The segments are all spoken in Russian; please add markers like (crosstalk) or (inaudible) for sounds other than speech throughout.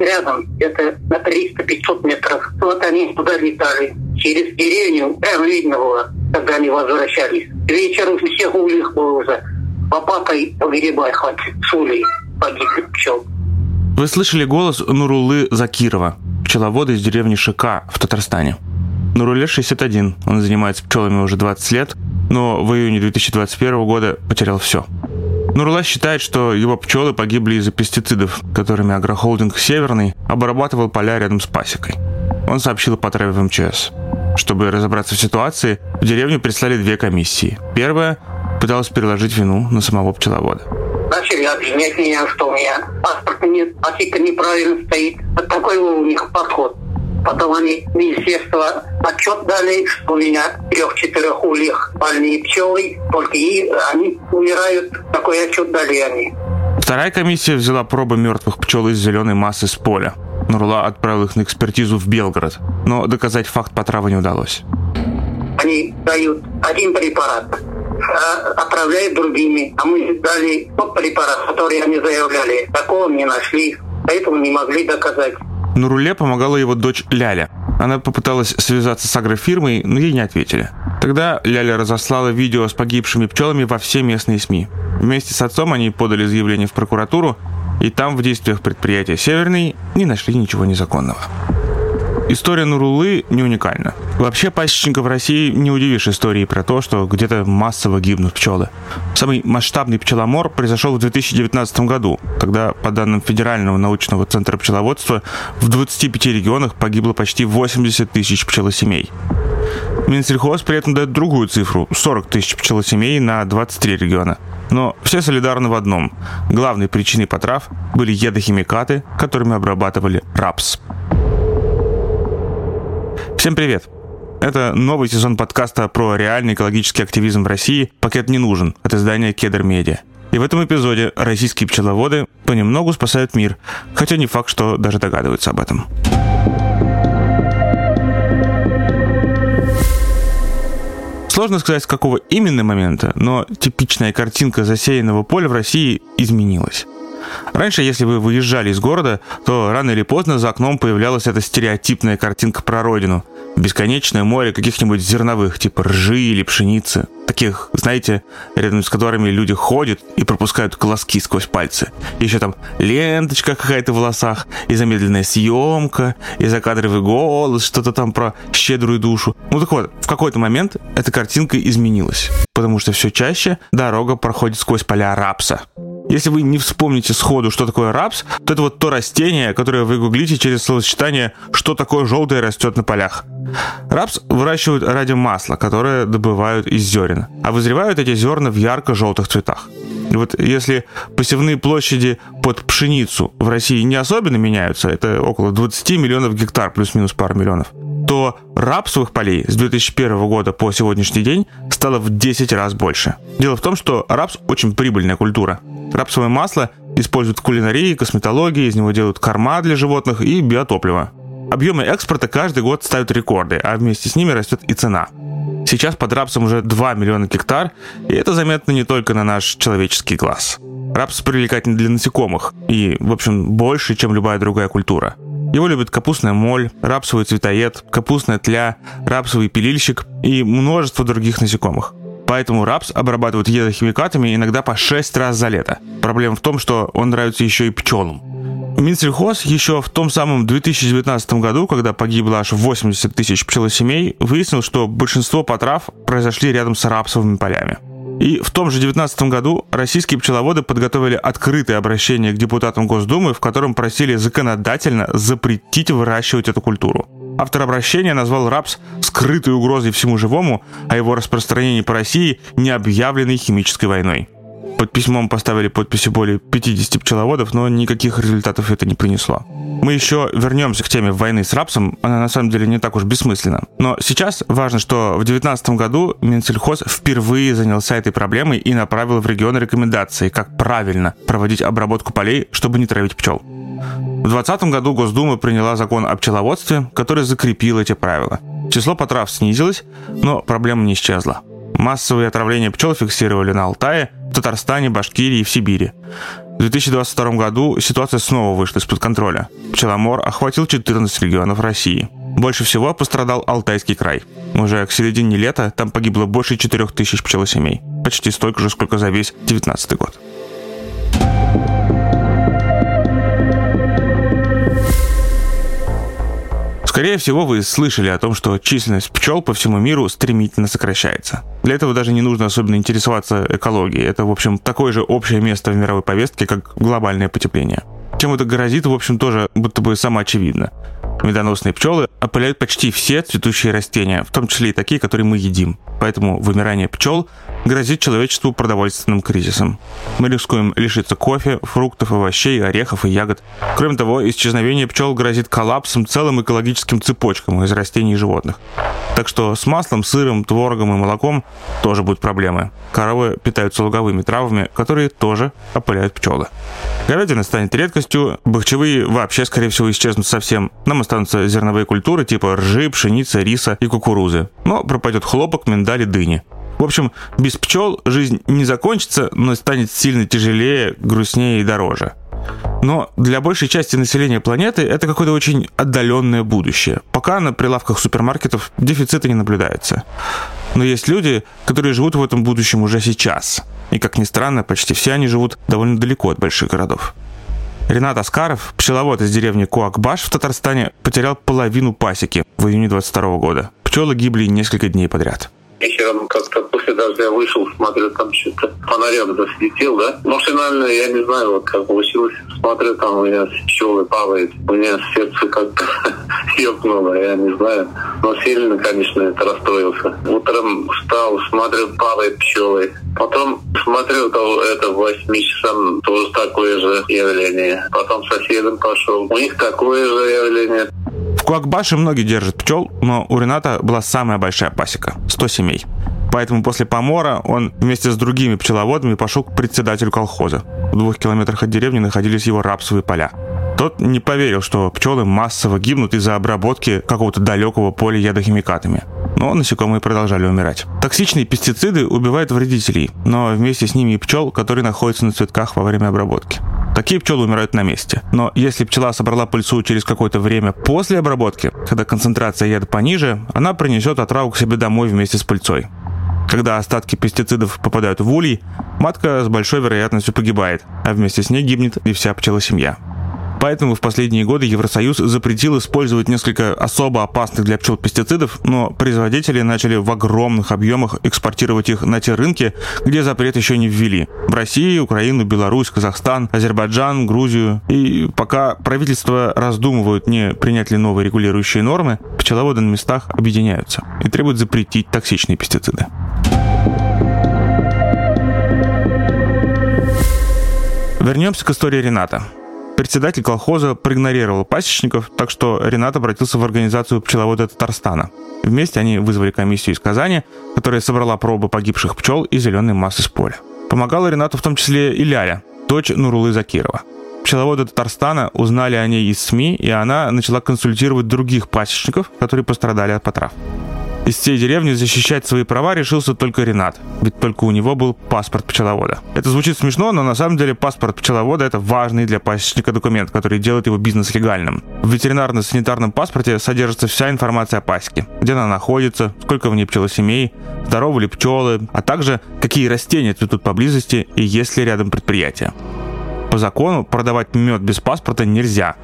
рядом, это на 300-500 метров. Вот они туда летали. Через деревню прямо видно было, когда они возвращались. Вечером всех ульях было уже. Лопатой погребай хоть с улей погибли пчел. Вы слышали голос Нурулы Закирова, пчеловода из деревни Шика в Татарстане. Нуруле 61, он занимается пчелами уже 20 лет, но в июне 2021 года потерял все. Нурла считает, что его пчелы погибли из-за пестицидов, которыми агрохолдинг «Северный» обрабатывал поля рядом с пасекой. Он сообщил по в МЧС. Чтобы разобраться в ситуации, в деревню прислали две комиссии. Первая пыталась переложить вину на самого пчеловода. Начали обвинять меня, что у меня паспорт нет, пасека неправильно стоит. Вот такой у них подход. Потом они министерство отчет дали, что у меня трех-четырех ульях больные пчелы, только и они умирают. Такой отчет дали они. Вторая комиссия взяла пробы мертвых пчел из зеленой массы с поля. Нурла отправил их на экспертизу в Белгород, но доказать факт потравы не удалось. Они дают один препарат, а отправляют другими, а мы дали тот препарат, который они заявляли. Такого не нашли, поэтому не могли доказать. На руле помогала его дочь Ляля. Она попыталась связаться с агрофирмой, но ей не ответили. Тогда Ляля разослала видео с погибшими пчелами во все местные СМИ. Вместе с отцом они подали заявление в прокуратуру, и там в действиях предприятия «Северный» не нашли ничего незаконного. История Нурулы не уникальна. Вообще пасечников России не удивишь историей про то, что где-то массово гибнут пчелы. Самый масштабный пчеломор произошел в 2019 году, когда, по данным Федерального научного центра пчеловодства, в 25 регионах погибло почти 80 тысяч пчелосемей. Минсельхоз при этом дает другую цифру – 40 тысяч пчелосемей на 23 региона. Но все солидарны в одном. Главной причиной потрав были ядохимикаты, которыми обрабатывали рапс. Всем привет! Это новый сезон подкаста про реальный экологический активизм в России «Пакет не нужен» от издания «Кедр Медиа». И в этом эпизоде российские пчеловоды понемногу спасают мир, хотя не факт, что даже догадываются об этом. Сложно сказать, с какого именно момента, но типичная картинка засеянного поля в России изменилась. Раньше, если вы выезжали из города, то рано или поздно за окном появлялась эта стереотипная картинка про родину. Бесконечное море каких-нибудь зерновых, типа ржи или пшеницы. Таких, знаете, рядом с которыми люди ходят и пропускают колоски сквозь пальцы. Еще там ленточка какая-то в волосах, и замедленная съемка, и закадровый голос, что-то там про щедрую душу. Ну так вот, в какой-то момент эта картинка изменилась. Потому что все чаще дорога проходит сквозь поля рапса. Если вы не вспомните сходу, что такое рапс, то это вот то растение, которое вы гуглите через словосочетание «что такое желтое растет на полях». Рапс выращивают ради масла, которое добывают из зерен, а вызревают эти зерна в ярко-желтых цветах. И вот если посевные площади под пшеницу в России не особенно меняются, это около 20 миллионов гектар плюс-минус пару миллионов, то рапсовых полей с 2001 года по сегодняшний день стало в 10 раз больше. Дело в том, что рапс очень прибыльная культура. Рапсовое масло используют в кулинарии, косметологии, из него делают корма для животных и биотопливо. Объемы экспорта каждый год ставят рекорды, а вместе с ними растет и цена. Сейчас под рапсом уже 2 миллиона гектар, и это заметно не только на наш человеческий глаз. Рапс привлекательный для насекомых и, в общем, больше, чем любая другая культура. Его любят капустная моль, рапсовый цветоед, капустная тля, рапсовый пилильщик и множество других насекомых. Поэтому рапс обрабатывают ядохимикатами иногда по 6 раз за лето. Проблема в том, что он нравится еще и пчелам. Минсельхоз еще в том самом 2019 году, когда погибло аж 80 тысяч пчелосемей, выяснил, что большинство потрав произошли рядом с рапсовыми полями. И в том же 2019 году российские пчеловоды подготовили открытое обращение к депутатам Госдумы, в котором просили законодательно запретить выращивать эту культуру. Автор обращения назвал рапс скрытой угрозой всему живому, а его распространение по России необъявленной химической войной. Под письмом поставили подписи более 50 пчеловодов, но никаких результатов это не принесло. Мы еще вернемся к теме войны с рапсом, она на самом деле не так уж бессмысленна. Но сейчас важно, что в 2019 году Минсельхоз впервые занялся этой проблемой и направил в регионы рекомендации, как правильно проводить обработку полей, чтобы не травить пчел. В 2020 году Госдума приняла закон о пчеловодстве, который закрепил эти правила. Число потрав снизилось, но проблема не исчезла. Массовые отравления пчел фиксировали на Алтае, Татарстане, Башкирии и в Сибири. В 2022 году ситуация снова вышла из-под контроля. Пчеломор охватил 14 регионов России. Больше всего пострадал Алтайский край. Уже к середине лета там погибло больше 4000 пчелосемей. Почти столько же, сколько за весь 2019 год. Скорее всего, вы слышали о том, что численность пчел по всему миру стремительно сокращается. Для этого даже не нужно особенно интересоваться экологией. Это, в общем, такое же общее место в мировой повестке, как глобальное потепление. Чем это грозит, в общем, тоже будто бы самоочевидно. Медоносные пчелы опыляют почти все цветущие растения, в том числе и такие, которые мы едим. Поэтому вымирание пчел грозит человечеству продовольственным кризисом. Мы рискуем лишиться кофе, фруктов, овощей, орехов и ягод. Кроме того, исчезновение пчел грозит коллапсом целым экологическим цепочкам из растений и животных. Так что с маслом, сыром, творогом и молоком тоже будут проблемы. Коровы питаются луговыми травами, которые тоже опыляют пчелы. Говядина станет редкостью, бахчевые вообще, скорее всего, исчезнут совсем. Нам останутся зерновые культуры типа ржи, пшеницы, риса и кукурузы. Но пропадет хлопок, миндаль и дыни. В общем, без пчел жизнь не закончится, но станет сильно тяжелее, грустнее и дороже. Но для большей части населения планеты это какое-то очень отдаленное будущее. Пока на прилавках супермаркетов дефицита не наблюдается. Но есть люди, которые живут в этом будущем уже сейчас. И, как ни странно, почти все они живут довольно далеко от больших городов. Ренат Аскаров, пчеловод из деревни Куакбаш в Татарстане, потерял половину пасеки в июне 22 года. Пчелы гибли несколько дней подряд. Вечером как-то после дождя вышел, смотрю, там что-то фонарем засветил, да. Машинально, я не знаю, вот как получилось. Смотрю, там у меня пчелы плавают. У меня сердце как-то (laughs) ёкнуло, я не знаю. Но сильно, конечно, это расстроился. Утром встал, смотрю, плавают пчелы. Потом смотрю, то это в 8 часам тоже такое же явление. Потом соседом пошел. У них такое же явление. Куакбаше многие держат пчел, но у Рената была самая большая пасека – 100 семей. Поэтому после помора он вместе с другими пчеловодами пошел к председателю колхоза. В двух километрах от деревни находились его рапсовые поля. Тот не поверил, что пчелы массово гибнут из-за обработки какого-то далекого поля ядохимикатами. Но насекомые продолжали умирать. Токсичные пестициды убивают вредителей, но вместе с ними и пчел, которые находятся на цветках во время обработки. Такие пчелы умирают на месте. Но если пчела собрала пыльцу через какое-то время после обработки, когда концентрация яда пониже, она принесет отраву к себе домой вместе с пыльцой. Когда остатки пестицидов попадают в улей, матка с большой вероятностью погибает, а вместе с ней гибнет и вся пчелосемья. Поэтому в последние годы Евросоюз запретил использовать несколько особо опасных для пчел пестицидов, но производители начали в огромных объемах экспортировать их на те рынки, где запрет еще не ввели. В России, Украину, Беларусь, Казахстан, Азербайджан, Грузию. И пока правительства раздумывают, не принять ли новые регулирующие нормы, пчеловоды на местах объединяются и требуют запретить токсичные пестициды. Вернемся к истории Рената. Председатель колхоза проигнорировал пасечников, так что Ренат обратился в организацию пчеловода Татарстана. Вместе они вызвали комиссию из Казани, которая собрала пробы погибших пчел и зеленой массы с поля. Помогала Ренату в том числе и Ляля, дочь Нурулы Закирова. Пчеловоды Татарстана узнали о ней из СМИ, и она начала консультировать других пасечников, которые пострадали от потрав. Из всей деревни защищать свои права решился только Ренат, ведь только у него был паспорт пчеловода. Это звучит смешно, но на самом деле паспорт пчеловода это важный для пасечника документ, который делает его бизнес легальным. В ветеринарно-санитарном паспорте содержится вся информация о пасеке, где она находится, сколько в ней пчелосемей, здоровы ли пчелы, а также какие растения цветут поблизости и есть ли рядом предприятие. По закону продавать мед без паспорта нельзя,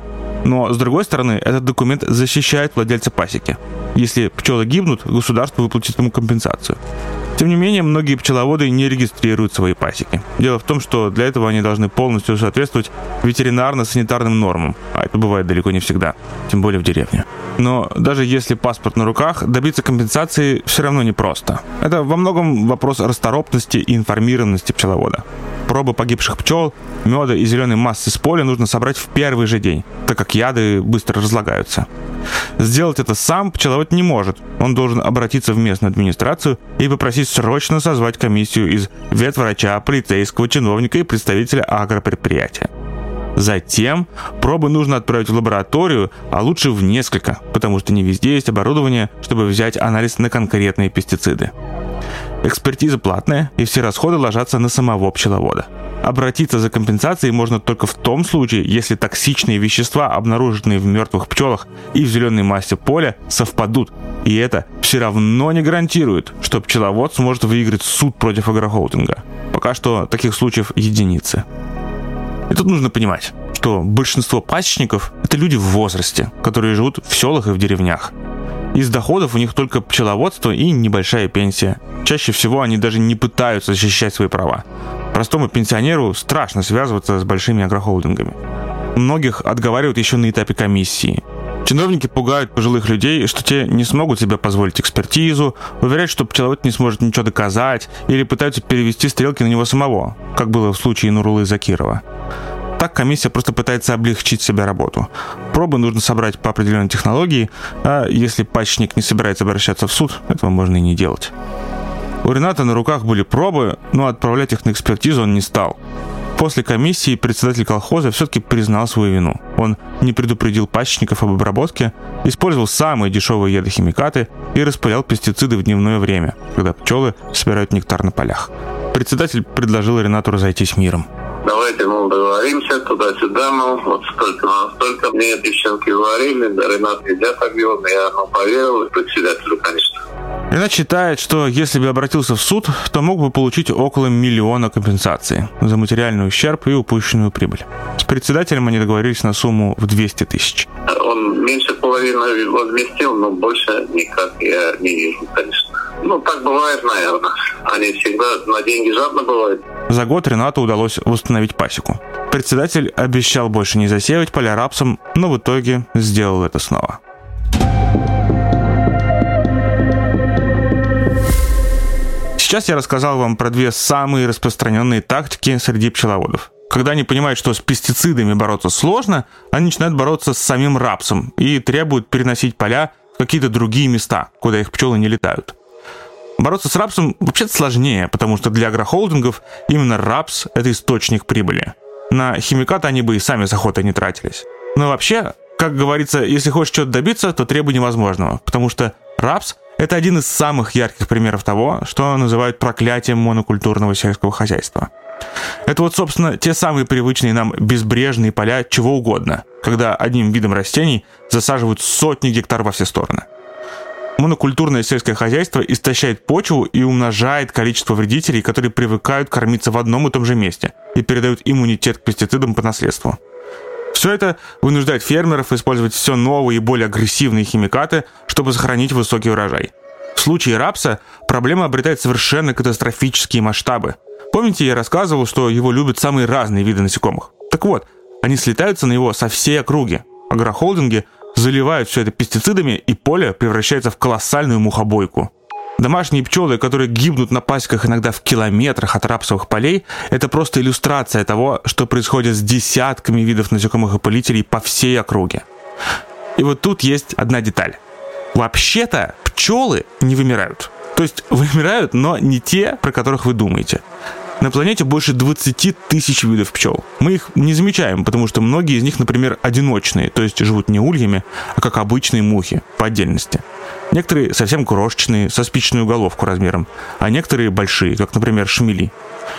но, с другой стороны, этот документ защищает владельца пасеки. Если пчелы гибнут, государство выплатит ему компенсацию. Тем не менее, многие пчеловоды не регистрируют свои пасеки. Дело в том, что для этого они должны полностью соответствовать ветеринарно-санитарным нормам, а это бывает далеко не всегда, тем более в деревне. Но даже если паспорт на руках, добиться компенсации все равно непросто. Это во многом вопрос расторопности и информированности пчеловода. Пробы погибших пчел, меда и зеленой массы с поля нужно собрать в первый же день, так как яды быстро разлагаются. Сделать это сам пчеловод не может. Он должен обратиться в местную администрацию и попросить срочно созвать комиссию из ветврача, полицейского чиновника и представителя агропредприятия. Затем пробы нужно отправить в лабораторию, а лучше в несколько, потому что не везде есть оборудование, чтобы взять анализ на конкретные пестициды. Экспертиза платная, и все расходы ложатся на самого пчеловода. Обратиться за компенсацией можно только в том случае, если токсичные вещества, обнаруженные в мертвых пчелах и в зеленой массе поля, совпадут. И это все равно не гарантирует, что пчеловод сможет выиграть суд против агрохолдинга. Пока что таких случаев единицы. И тут нужно понимать, что большинство пасечников – это люди в возрасте, которые живут в селах и в деревнях. Из доходов у них только пчеловодство и небольшая пенсия. Чаще всего они даже не пытаются защищать свои права. Простому пенсионеру страшно связываться с большими агрохолдингами. Многих отговаривают еще на этапе комиссии. Чиновники пугают пожилых людей, что те не смогут себе позволить экспертизу, уверяют, что пчеловод не сможет ничего доказать, или пытаются перевести стрелки на него самого, как было в случае Нурулы Закирова. Так комиссия просто пытается облегчить себе работу. Пробы нужно собрать по определенной технологии, а если пачник не собирается обращаться в суд, этого можно и не делать. У Рената на руках были пробы, но отправлять их на экспертизу он не стал. После комиссии председатель колхоза все-таки признал свою вину. Он не предупредил пасечников об обработке, использовал самые дешевые ядохимикаты и распылял пестициды в дневное время, когда пчелы собирают нектар на полях. Председатель предложил Ренату разойтись миром. Давайте, ну, договоримся туда-сюда, ну, вот столько на столько. Мне девчонки говорили, да, Ренат едят объем, я, ну, поверил, председателю, конечно. Ренат считает, что если бы обратился в суд, то мог бы получить около миллиона компенсации за материальный ущерб и упущенную прибыль. С председателем они договорились на сумму в 200 тысяч. Он меньше половины возместил, но больше никак я не вижу, конечно. Ну, так бывает, наверное. Они всегда на деньги жадно бывают. За год Ренату удалось восстановить пасеку. Председатель обещал больше не засеивать поля рапсом, но в итоге сделал это снова. Сейчас я рассказал вам про две самые распространенные тактики среди пчеловодов. Когда они понимают, что с пестицидами бороться сложно, они начинают бороться с самим рапсом и требуют переносить поля в какие-то другие места, куда их пчелы не летают. Бороться с рапсом вообще-то сложнее, потому что для агрохолдингов именно рапс – это источник прибыли. На химикаты они бы и сами с охотой не тратились. Но вообще, как говорится, если хочешь чего-то добиться, то требуй невозможного, потому что рапс это один из самых ярких примеров того, что называют проклятием монокультурного сельского хозяйства. Это вот, собственно, те самые привычные нам безбрежные поля чего угодно, когда одним видом растений засаживают сотни гектар во все стороны. Монокультурное сельское хозяйство истощает почву и умножает количество вредителей, которые привыкают кормиться в одном и том же месте и передают иммунитет к пестицидам по наследству. Все это вынуждает фермеров использовать все новые и более агрессивные химикаты, чтобы сохранить высокий урожай. В случае рапса проблема обретает совершенно катастрофические масштабы. Помните, я рассказывал, что его любят самые разные виды насекомых? Так вот, они слетаются на него со всей округи. Агрохолдинги заливают все это пестицидами, и поле превращается в колоссальную мухобойку. Домашние пчелы, которые гибнут на пасеках иногда в километрах от рапсовых полей, это просто иллюстрация того, что происходит с десятками видов насекомых и опылителей по всей округе. И вот тут есть одна деталь. Вообще-то пчелы не вымирают. То есть вымирают, но не те, про которых вы думаете. На планете больше 20 тысяч видов пчел. Мы их не замечаем, потому что многие из них, например, одиночные, то есть живут не ульями, а как обычные мухи, по отдельности. Некоторые совсем крошечные, со спичную головку размером, а некоторые большие, как, например, шмели.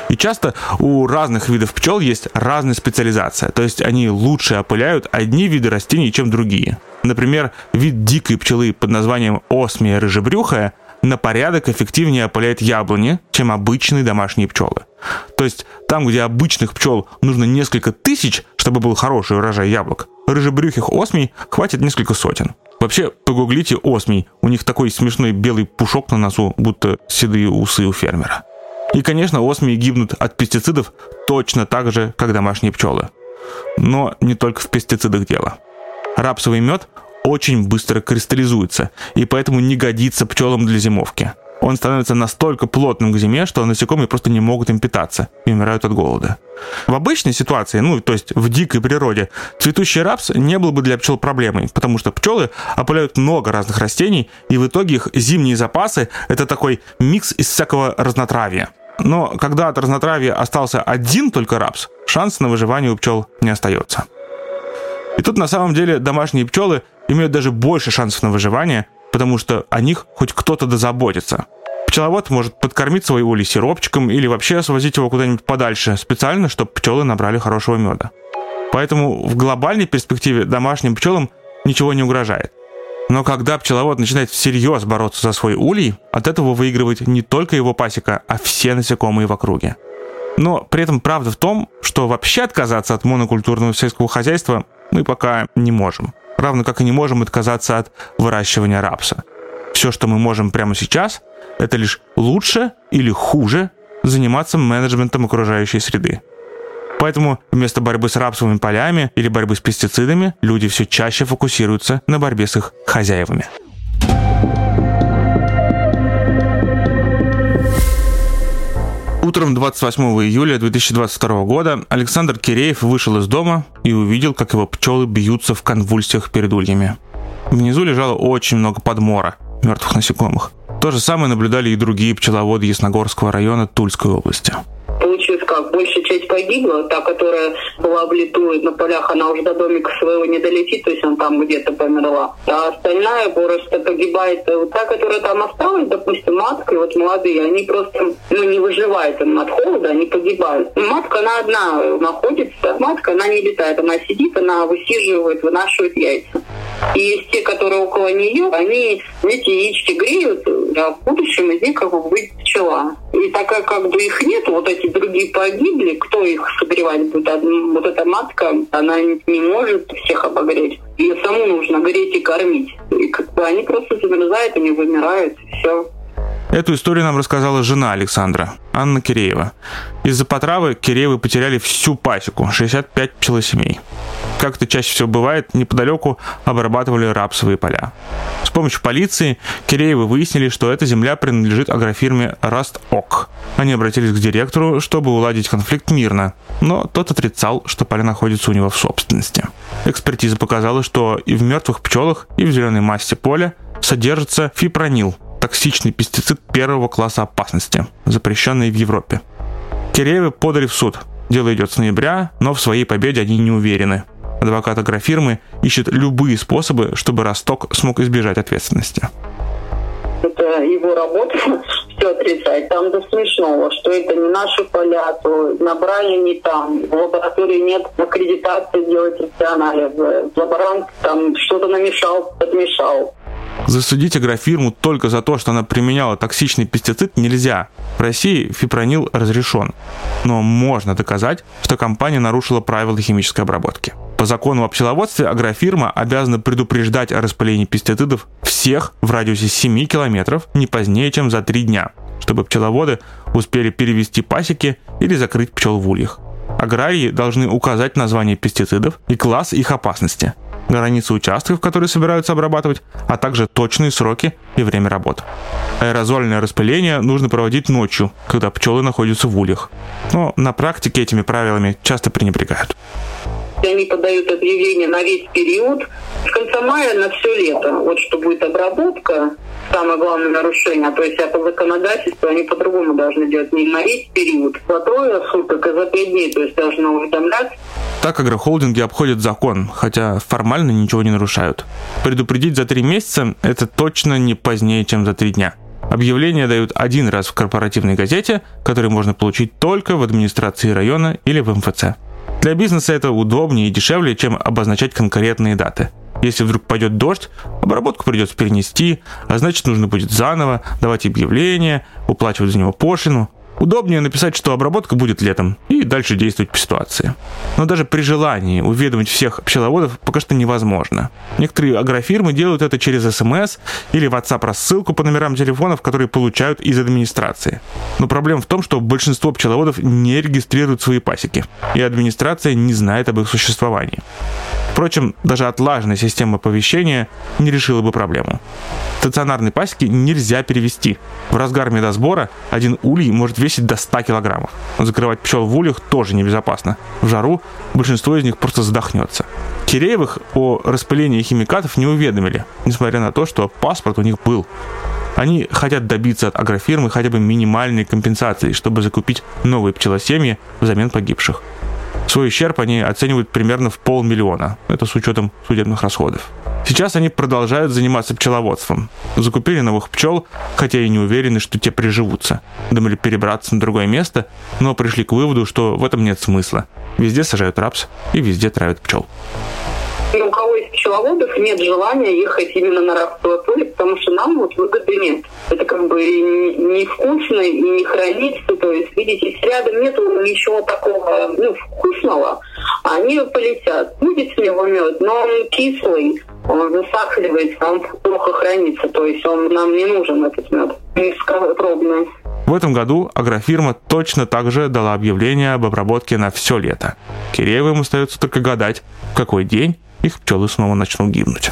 И часто у разных видов пчел есть разная специализация, то есть они лучше опыляют одни виды растений, чем другие. Например, вид дикой пчелы под названием осмия рыжебрюхая на порядок эффективнее опыляет яблони, чем обычные домашние пчелы. То есть там, где обычных пчел нужно несколько тысяч, чтобы был хороший урожай яблок, рыжебрюхих осмий хватит несколько сотен. Вообще, погуглите осмий, у них такой смешной белый пушок на носу, будто седые усы у фермера. И, конечно, осмии гибнут от пестицидов точно так же, как домашние пчелы. Но не только в пестицидах дело. Рапсовый мед очень быстро кристаллизуется, и поэтому не годится пчелам для зимовки – он становится настолько плотным к зиме, что насекомые просто не могут им питаться и умирают от голода. В обычной ситуации, ну, то есть в дикой природе, цветущий рапс не был бы для пчел проблемой, потому что пчелы опыляют много разных растений, и в итоге их зимние запасы – это такой микс из всякого разнотравья. Но когда от разнотравья остался один только рапс, шанс на выживание у пчел не остается. И тут на самом деле домашние пчелы имеют даже больше шансов на выживание, потому что о них хоть кто-то дозаботится. Пчеловод может подкормить свой улей сиропчиком или вообще свозить его куда-нибудь подальше, специально, чтобы пчелы набрали хорошего меда. Поэтому в глобальной перспективе домашним пчелам ничего не угрожает. Но когда пчеловод начинает всерьез бороться за свой улей, от этого выигрывает не только его пасека, а все насекомые в округе. Но при этом правда в том, что вообще отказаться от монокультурного сельского хозяйства мы пока не можем. Равно как и не можем отказаться от выращивания рапса. Все, что мы можем прямо сейчас, это лишь лучше или хуже заниматься менеджментом окружающей среды. Поэтому вместо борьбы с рапсовыми полями или борьбы с пестицидами люди все чаще фокусируются на борьбе с их хозяевами. Утром 28 июля 2022 года Александр Киреев вышел из дома и увидел, как его пчелы бьются в конвульсиях перед ульями. Внизу лежало очень много подмора, мертвых насекомых. То же самое наблюдали и другие пчеловоды Ясногорского района Тульской области. Получилось как, большая часть погибла, та, которая была лету на полях, она уже до домика своего не долетит, то есть она там где-то померла. А остальная просто погибает. Вот та, которая там осталась, допустим, матка, и вот молодые, они просто ну, не выживают им от холода, они погибают. Матка, она одна находится, матка, она не летает, она сидит, она высиживает, вынашивает яйца. И те, которые около нее, они эти яички греют, а в будущем из них как бы будет пчела. И так как, как бы их нет, вот эти другие погибли, кто их согревать будет? Вот эта матка, она не может всех обогреть. Ее саму нужно греть и кормить. И как бы они просто замерзают, они вымирают, и все. Эту историю нам рассказала жена Александра, Анна Киреева. Из-за потравы Киреевы потеряли всю пасеку, 65 пчелосемей. Как это чаще всего бывает, неподалеку обрабатывали рапсовые поля. С помощью полиции Киреевы выяснили, что эта земля принадлежит агрофирме «Расток». Они обратились к директору, чтобы уладить конфликт мирно, но тот отрицал, что поля находятся у него в собственности. Экспертиза показала, что и в мертвых пчелах, и в зеленой массе поля содержится фипронил, токсичный пестицид первого класса опасности, запрещенный в Европе. Киреевы подали в суд. Дело идет с ноября, но в своей победе они не уверены. Адвокат агрофирмы ищет любые способы, чтобы Росток смог избежать ответственности. Это его работа (laughs) все отрицать. Там до смешного, что это не наши поля, то набрали не там. В лаборатории нет аккредитации делать эти анализы. Лаборант там что-то намешал, подмешал. Засудить агрофирму только за то, что она применяла токсичный пестицид, нельзя. В России фипронил разрешен. Но можно доказать, что компания нарушила правила химической обработки. По закону о пчеловодстве агрофирма обязана предупреждать о распылении пестицидов всех в радиусе 7 километров не позднее, чем за 3 дня, чтобы пчеловоды успели перевести пасеки или закрыть пчел в ульях. Аграрии должны указать название пестицидов и класс их опасности – границы участков, которые собираются обрабатывать, а также точные сроки и время работы. Аэрозольное распыление нужно проводить ночью, когда пчелы находятся в ульях. Но на практике этими правилами часто пренебрегают. Они подают объявление на весь период. С конца мая на все лето. Вот что будет обработка, самое главное нарушение. То есть а по законодательству они по-другому должны делать. Не на весь период, за трое суток и за пять дней. То есть должны уведомлять так агрохолдинги обходят закон, хотя формально ничего не нарушают. Предупредить за три месяца – это точно не позднее, чем за три дня. Объявления дают один раз в корпоративной газете, который можно получить только в администрации района или в МФЦ. Для бизнеса это удобнее и дешевле, чем обозначать конкретные даты. Если вдруг пойдет дождь, обработку придется перенести, а значит нужно будет заново давать объявление, уплачивать за него пошлину. Удобнее написать, что обработка будет летом, и дальше действовать по ситуации. Но даже при желании уведомить всех пчеловодов пока что невозможно. Некоторые агрофирмы делают это через смс или WhatsApp рассылку по номерам телефонов, которые получают из администрации. Но проблема в том, что большинство пчеловодов не регистрируют свои пасеки, и администрация не знает об их существовании. Впрочем, даже отлаженная система оповещения не решила бы проблему. Стационарные пасеки нельзя перевести. В разгар медосбора один улей может весить до 100 килограммов. Закрывать пчел в ульях тоже небезопасно. В жару большинство из них просто задохнется. Киреевых о распылении химикатов не уведомили, несмотря на то, что паспорт у них был. Они хотят добиться от агрофирмы хотя бы минимальной компенсации, чтобы закупить новые пчелосемьи взамен погибших. Свой ущерб они оценивают примерно в полмиллиона. Это с учетом судебных расходов. Сейчас они продолжают заниматься пчеловодством. Закупили новых пчел, хотя и не уверены, что те приживутся. Думали перебраться на другое место, но пришли к выводу, что в этом нет смысла. Везде сажают рапс и везде травят пчел ни у кого из пчеловодов нет желания ехать именно на рабство поле, потому что нам вот выгоды нет. Это как бы не вкусно и не хранится. То есть, видите, рядом нету ничего такого ну, вкусного, они полетят. Будет с него мед, но он кислый, он засахаривается, он плохо хранится. То есть он нам не нужен, этот мед. Низкопробный. В этом году агрофирма точно так же дала объявление об обработке на все лето. Киреевым остается только гадать, в какой день их пчелы снова начнут гибнуть.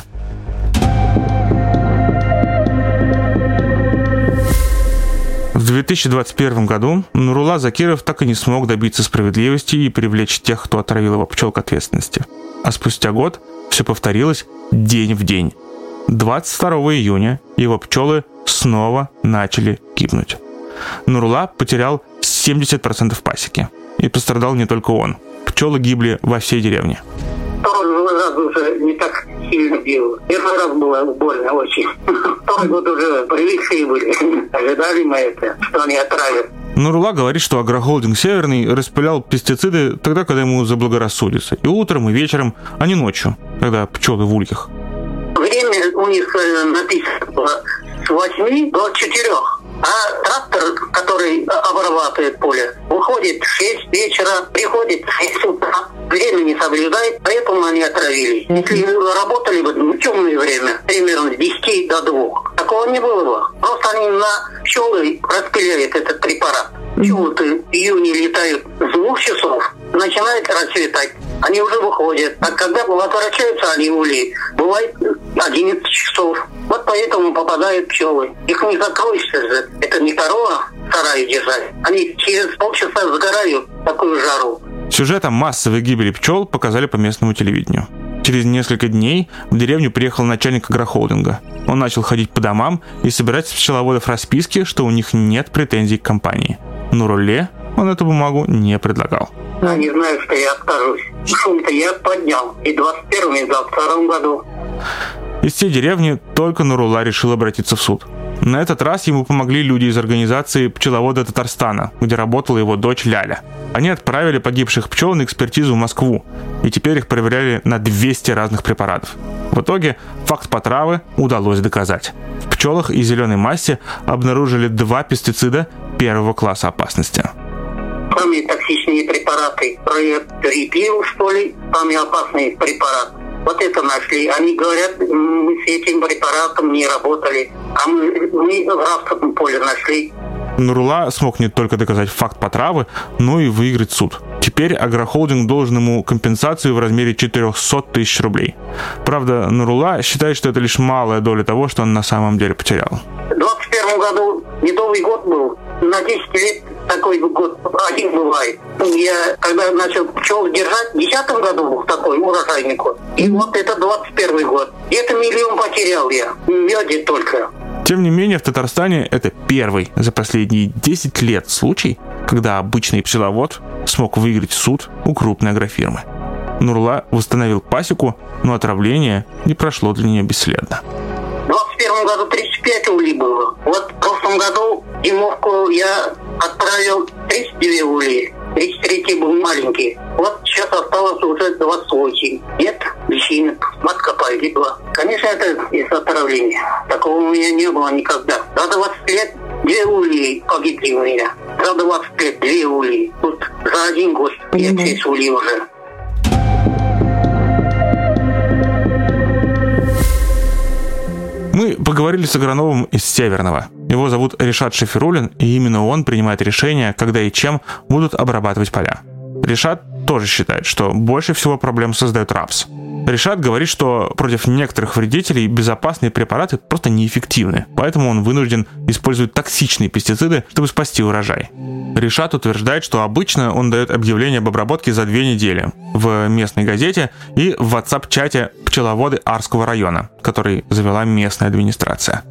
В 2021 году Нурула Закиров так и не смог добиться справедливости и привлечь тех, кто отравил его пчел к ответственности. А спустя год все повторилось день в день. 22 июня его пчелы снова начали гибнуть. Нурула потерял 70% пасеки. И пострадал не только он. Пчелы гибли во всей деревне второй раз уже не так сильно бил. Первый раз было больно очень. (laughs) Второй год уже привыкшие были. (laughs) Ожидали мы это, что они отравят. Нурула говорит, что агрохолдинг «Северный» распылял пестициды тогда, когда ему заблагорассудится. И утром, и вечером, а не ночью, когда пчелы в ульях. Время у них э, написано было с 8 до 4. А трактор, который обрабатывает поле, выходит в 6 вечера, приходит в 6 утра. Время не соблюдает, поэтому они отравились. Если работали бы в темное время, примерно с 10 до 2, такого не было бы. Просто они на пчелы распыляют этот препарат. Пчелы в июне летают с двух часов, начинает расцветать. Они уже выходят. А когда возвращаются они улей, бывает 11 часов. Вот поэтому попадают пчелы. Их не закроешься же. Это не корова сарае держать. Они через полчаса сгорают в такую жару. Сюжет о массовой гибели пчел показали по местному телевидению. Через несколько дней в деревню приехал начальник агрохолдинга. Он начал ходить по домам и собирать с пчеловодов расписки, что у них нет претензий к компании. Но Руле он эту бумагу не предлагал. Они знают, что я откажусь. Шум-то я поднял и в 21 и в 22 году. Из всей деревни только Нурула решил обратиться в суд. На этот раз ему помогли люди из организации «Пчеловоды Татарстана», где работала его дочь Ляля. Они отправили погибших пчел на экспертизу в Москву, и теперь их проверяли на 200 разных препаратов. В итоге факт потравы удалось доказать. В пчелах и зеленой массе обнаружили два пестицида первого класса опасности. Самые токсичные препараты, репил, что ли, самый опасный препарат – вот это нашли. Они говорят, мы с этим препаратом не работали, а мы, мы в рабском поле нашли. Нурула смог не только доказать факт потравы, но и выиграть суд. Теперь агрохолдинг должен ему компенсацию в размере 400 тысяч рублей. Правда, Нурула считает, что это лишь малая доля того, что он на самом деле потерял. В 2021 году медовый год был. На 10 лет такой год один бывает. Я когда начал пчел держать, в 2010 году был такой урожайный год. И вот это 21 год. Где-то миллион потерял я. Меди только. Тем не менее, в Татарстане это первый за последние 10 лет случай, когда обычный пчеловод смог выиграть суд у крупной агрофирмы. Нурла восстановил пасеку, но отравление не прошло для нее бесследно. В 21 году 35 улей было. Вот в прошлом году зимовку я отправил 32 улей. 33 был маленький. Вот сейчас осталось уже 28. Нет личинок. Матка погибла. Конечно, это из-за отравления. Такого у меня не было никогда. За 20 лет две ульи погибли у меня. За 20 лет две ульи. Тут за один год я 6 ульи уже. Мы поговорили с агрономом из Северного. Его зовут Решат Шеферулин, и именно он принимает решение, когда и чем будут обрабатывать поля. Решат тоже считает, что больше всего проблем создает рапс. Решат говорит, что против некоторых вредителей безопасные препараты просто неэффективны, поэтому он вынужден использовать токсичные пестициды, чтобы спасти урожай. Решат утверждает, что обычно он дает объявление об обработке за две недели в местной газете и в WhatsApp-чате пчеловоды Арского района, который завела местная администрация.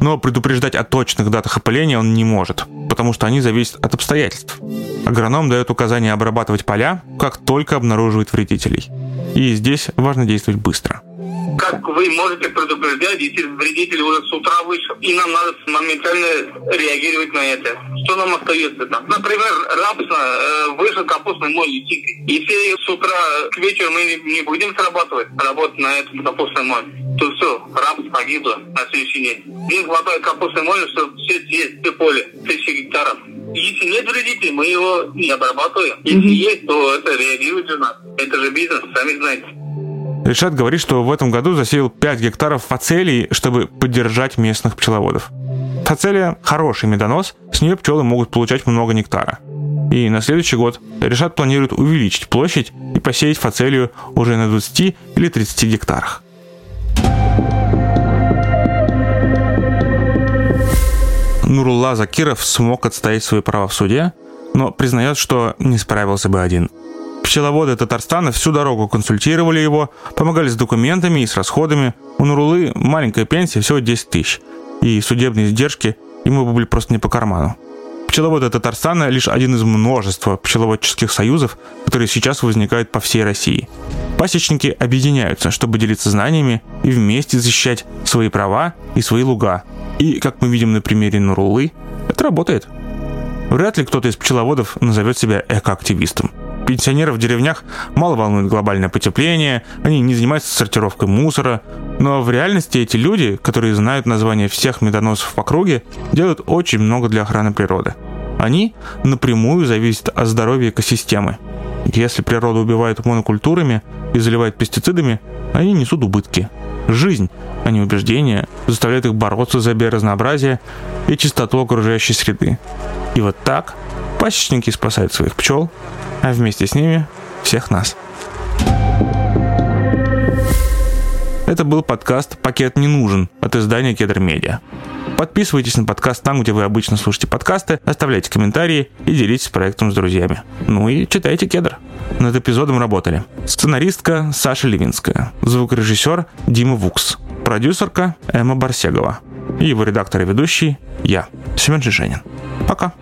Но предупреждать о точных датах опыления он не может, потому что они зависят от обстоятельств. Агроном дает указание обрабатывать поля, как только обнаруживает вредителей. И здесь важно действовать быстро. Как вы можете предупреждать, если вредитель уже с утра вышел, и нам надо моментально реагировать на это. Что нам остается там? Например, рапсно э, вышел капустный моль летит. Если с утра к вечеру мы не будем срабатывать, работать на этом капустный моль, то все, рапс погибло на следующий день. Не хватает капустной моли, чтобы все съесть все поле, тысячи гектаров. Если нет вредителей, мы его не обрабатываем. Если mm-hmm. есть, то это реагирует же нас. Это же бизнес, сами знаете. Решат говорит, что в этом году засеял 5 гектаров фацелий, чтобы поддержать местных пчеловодов. Фацелия – хороший медонос, с нее пчелы могут получать много нектара. И на следующий год Решат планирует увеличить площадь и посеять фацелию уже на 20 или 30 гектарах. Нурулла Закиров смог отстоять свои права в суде, но признает, что не справился бы один – Пчеловоды Татарстана всю дорогу консультировали его, помогали с документами и с расходами. У Нурулы маленькая пенсия, всего 10 тысяч. И судебные издержки ему были просто не по карману. Пчеловоды Татарстана лишь один из множества пчеловодческих союзов, которые сейчас возникают по всей России. Пасечники объединяются, чтобы делиться знаниями и вместе защищать свои права и свои луга. И, как мы видим на примере Нурулы, это работает. Вряд ли кто-то из пчеловодов назовет себя экоактивистом. Пенсионеров в деревнях мало волнует глобальное потепление, они не занимаются сортировкой мусора, но в реальности эти люди, которые знают название всех медоносов в округе, делают очень много для охраны природы. Они напрямую зависят от здоровья экосистемы. Если природу убивают монокультурами и заливают пестицидами, они несут убытки. Жизнь, а не убеждения, заставляет их бороться за биоразнообразие и чистоту окружающей среды. И вот так пасечники спасают своих пчел, а вместе с ними всех нас. Это был подкаст «Пакет не нужен» от издания Кедр Медиа. Подписывайтесь на подкаст там, где вы обычно слушаете подкасты, оставляйте комментарии и делитесь проектом с друзьями. Ну и читайте Кедр. Над эпизодом работали сценаристка Саша Левинская, звукорежиссер Дима Вукс, продюсерка Эмма Барсегова и его редактор и ведущий я, Семен Жиженин. Пока.